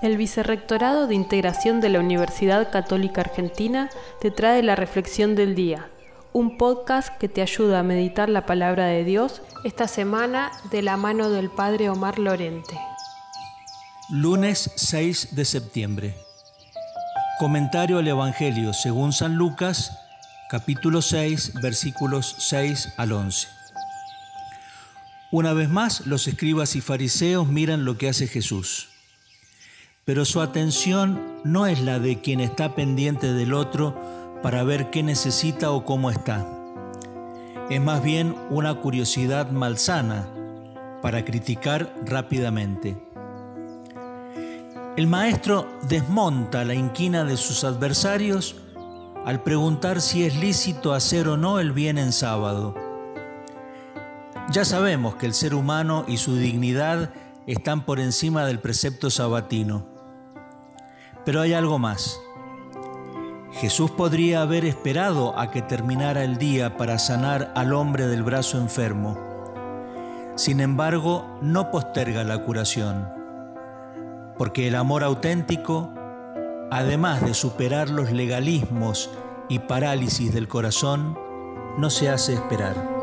El Vicerrectorado de Integración de la Universidad Católica Argentina te trae la Reflexión del Día, un podcast que te ayuda a meditar la palabra de Dios esta semana de la mano del Padre Omar Lorente. Lunes 6 de septiembre. Comentario al Evangelio según San Lucas, capítulo 6, versículos 6 al 11. Una vez más, los escribas y fariseos miran lo que hace Jesús pero su atención no es la de quien está pendiente del otro para ver qué necesita o cómo está. Es más bien una curiosidad malsana para criticar rápidamente. El maestro desmonta la inquina de sus adversarios al preguntar si es lícito hacer o no el bien en sábado. Ya sabemos que el ser humano y su dignidad están por encima del precepto sabatino. Pero hay algo más. Jesús podría haber esperado a que terminara el día para sanar al hombre del brazo enfermo. Sin embargo, no posterga la curación, porque el amor auténtico, además de superar los legalismos y parálisis del corazón, no se hace esperar.